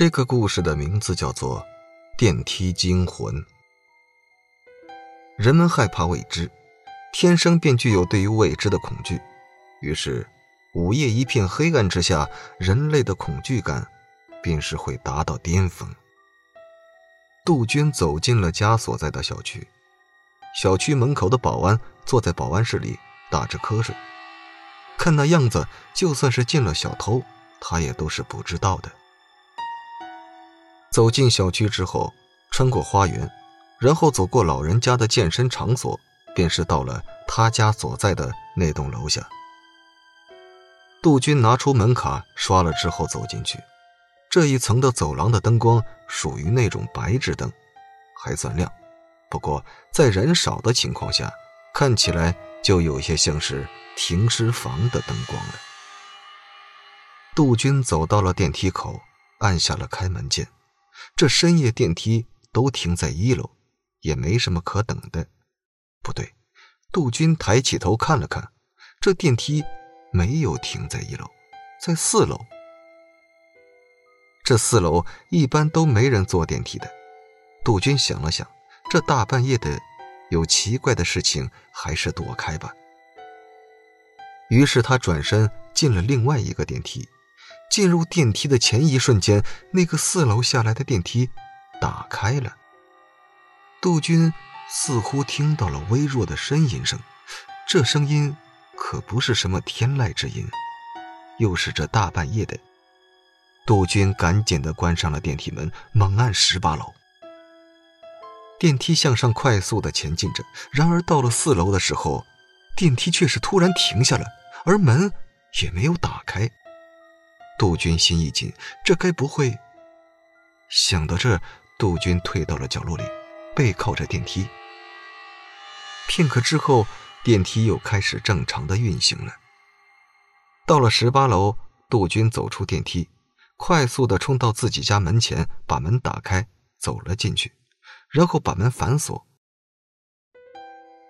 这个故事的名字叫做《电梯惊魂》。人们害怕未知，天生便具有对于未知的恐惧，于是午夜一片黑暗之下，人类的恐惧感便是会达到巅峰。杜鹃走进了家所在的小区，小区门口的保安坐在保安室里打着瞌睡，看那样子，就算是进了小偷，他也都是不知道的。走进小区之后，穿过花园，然后走过老人家的健身场所，便是到了他家所在的那栋楼下。杜鹃拿出门卡刷了之后走进去，这一层的走廊的灯光属于那种白炽灯，还算亮，不过在人少的情况下，看起来就有些像是停尸房的灯光了。杜鹃走到了电梯口，按下了开门键。这深夜电梯都停在一楼，也没什么可等的。不对，杜鹃抬起头看了看，这电梯没有停在一楼，在四楼。这四楼一般都没人坐电梯的。杜鹃想了想，这大半夜的，有奇怪的事情，还是躲开吧。于是他转身进了另外一个电梯。进入电梯的前一瞬间，那个四楼下来的电梯打开了。杜鹃似乎听到了微弱的呻吟声，这声音可不是什么天籁之音，又是这大半夜的。杜鹃赶紧的关上了电梯门，猛按十八楼。电梯向上快速的前进着，然而到了四楼的时候，电梯却是突然停下了，而门也没有打开。杜鹃心一紧，这该不会……想到这，杜鹃退到了角落里，背靠着电梯。片刻之后，电梯又开始正常的运行了。到了十八楼，杜鹃走出电梯，快速的冲到自己家门前，把门打开，走了进去，然后把门反锁。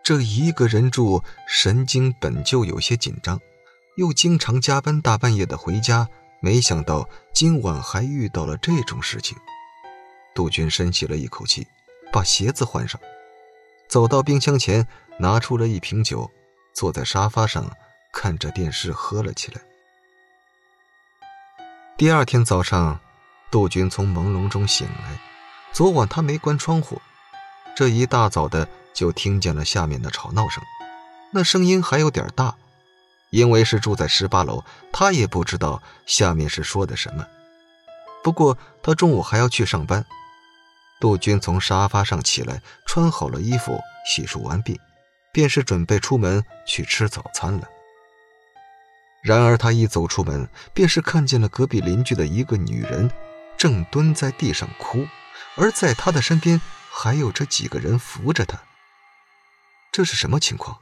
这一个人住，神经本就有些紧张，又经常加班，大半夜的回家。没想到今晚还遇到了这种事情，杜鹃深吸了一口气，把鞋子换上，走到冰箱前，拿出了一瓶酒，坐在沙发上看着电视喝了起来。第二天早上，杜鹃从朦胧中醒来，昨晚她没关窗户，这一大早的就听见了下面的吵闹声，那声音还有点大。因为是住在十八楼，他也不知道下面是说的什么。不过他中午还要去上班。杜鹃从沙发上起来，穿好了衣服，洗漱完毕，便是准备出门去吃早餐了。然而他一走出门，便是看见了隔壁邻居的一个女人，正蹲在地上哭，而在她的身边还有这几个人扶着她。这是什么情况？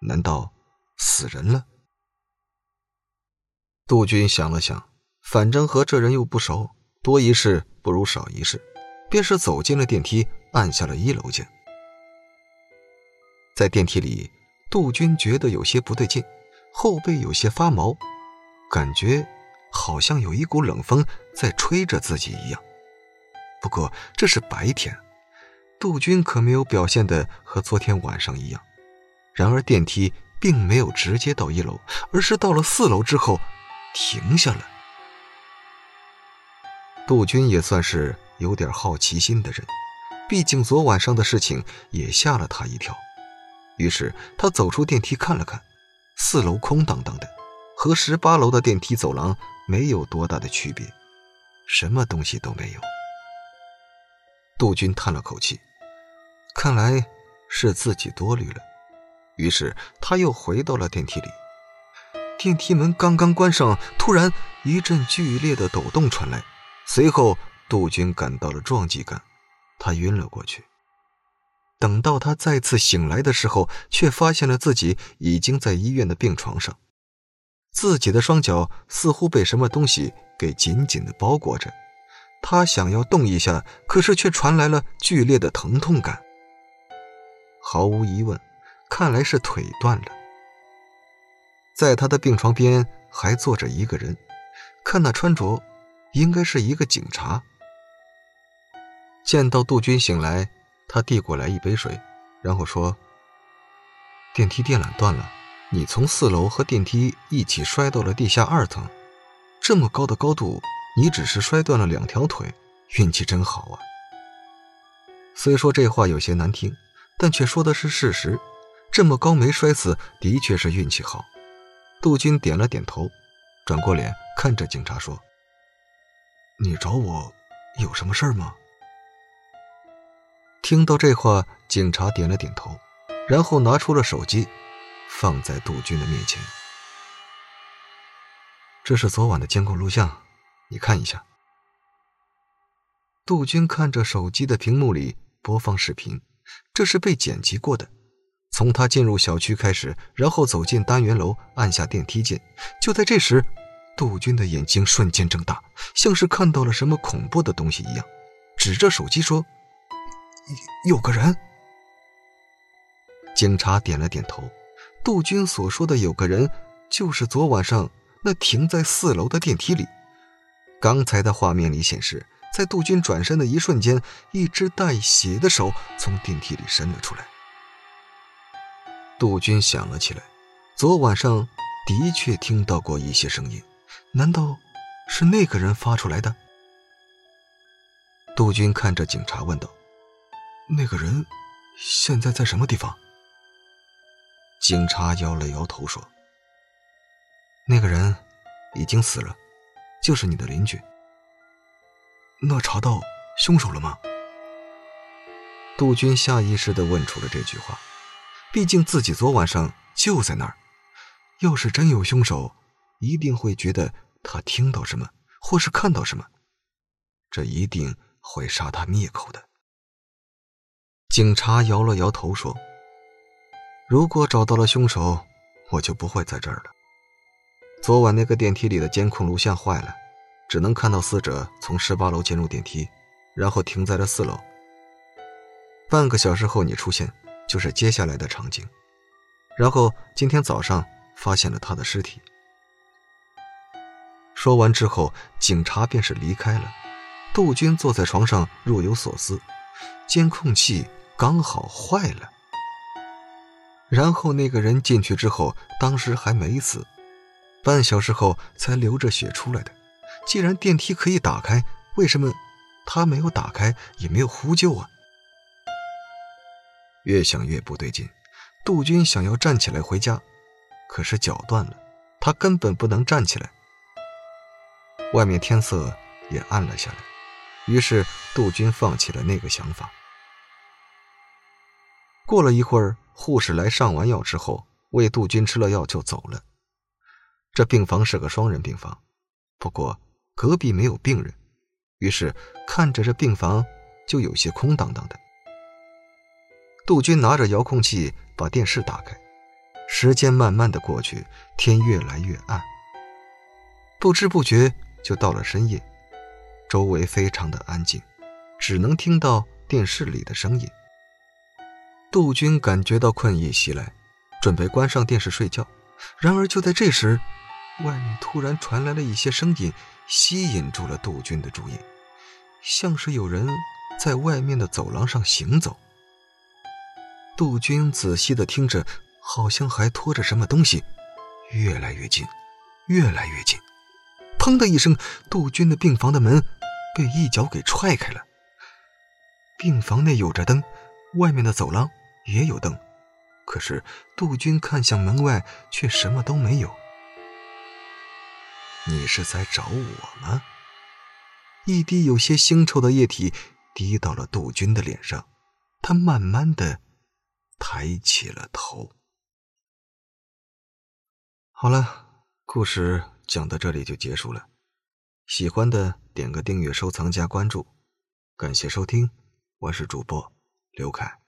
难道？死人了。杜鹃想了想，反正和这人又不熟，多一事不如少一事，便是走进了电梯，按下了一楼键。在电梯里，杜鹃觉得有些不对劲，后背有些发毛，感觉好像有一股冷风在吹着自己一样。不过这是白天，杜鹃可没有表现的和昨天晚上一样。然而电梯。并没有直接到一楼，而是到了四楼之后停下了。杜鹃也算是有点好奇心的人，毕竟昨晚上的事情也吓了他一跳。于是他走出电梯看了看，四楼空荡荡的，和十八楼的电梯走廊没有多大的区别，什么东西都没有。杜鹃叹了口气，看来是自己多虑了。于是他又回到了电梯里，电梯门刚刚关上，突然一阵剧烈的抖动传来，随后杜鹃感到了撞击感，他晕了过去。等到他再次醒来的时候，却发现了自己已经在医院的病床上，自己的双脚似乎被什么东西给紧紧的包裹着，他想要动一下，可是却传来了剧烈的疼痛感。毫无疑问。看来是腿断了。在他的病床边还坐着一个人，看那穿着，应该是一个警察。见到杜军醒来，他递过来一杯水，然后说：“电梯电缆断了，你从四楼和电梯一起摔到了地下二层，这么高的高度，你只是摔断了两条腿，运气真好啊。”虽说这话有些难听，但却说的是事实。这么高没摔死，的确是运气好。杜军点了点头，转过脸看着警察说：“你找我有什么事儿吗？”听到这话，警察点了点头，然后拿出了手机，放在杜军的面前。这是昨晚的监控录像，你看一下。杜军看着手机的屏幕里播放视频，这是被剪辑过的，从他进入小区开始，然后走进单元楼，按下电梯键。就在这时，杜军的眼睛瞬间睁大，像是看到了什么恐怖的东西一样，指着手机说。有个人，警察点了点头。杜军所说的“有个人”，就是昨晚上那停在四楼的电梯里。刚才的画面里显示，在杜军转身的一瞬间，一只带血的手从电梯里伸了出来。杜军想了起来，昨晚上的确听到过一些声音，难道是那个人发出来的？杜军看着警察问道。那个人现在在什么地方？警察摇了摇头说：“那个人已经死了，就是你的邻居。”那查到凶手了吗？杜军下意识的问出了这句话，毕竟自己昨晚上就在那儿，要是真有凶手，一定会觉得他听到什么或是看到什么，这一定会杀他灭口的。警察摇了摇头说：“如果找到了凶手，我就不会在这儿了。昨晚那个电梯里的监控录像坏了，只能看到死者从十八楼进入电梯，然后停在了四楼。半个小时后你出现，就是接下来的场景。然后今天早上发现了他的尸体。”说完之后，警察便是离开了。杜鹃坐在床上若有所思，监控器。刚好坏了，然后那个人进去之后，当时还没死，半小时后才流着血出来的。既然电梯可以打开，为什么他没有打开，也没有呼救啊？越想越不对劲，杜军想要站起来回家，可是脚断了，他根本不能站起来。外面天色也暗了下来，于是杜军放弃了那个想法。过了一会儿，护士来上完药之后，为杜军吃了药就走了。这病房是个双人病房，不过隔壁没有病人，于是看着这病房就有些空荡荡的。杜军拿着遥控器把电视打开，时间慢慢的过去，天越来越暗，不知不觉就到了深夜，周围非常的安静，只能听到电视里的声音。杜军感觉到困意袭来，准备关上电视睡觉。然而就在这时，外面突然传来了一些声音，吸引住了杜军的注意，像是有人在外面的走廊上行走。杜军仔细的听着，好像还拖着什么东西，越来越近，越来越近。砰的一声，杜军的病房的门被一脚给踹开了。病房内有着灯，外面的走廊。也有灯，可是杜军看向门外，却什么都没有。你是在找我吗？一滴有些腥臭的液体滴到了杜军的脸上，他慢慢的抬起了头。好了，故事讲到这里就结束了。喜欢的点个订阅、收藏、加关注，感谢收听，我是主播刘凯。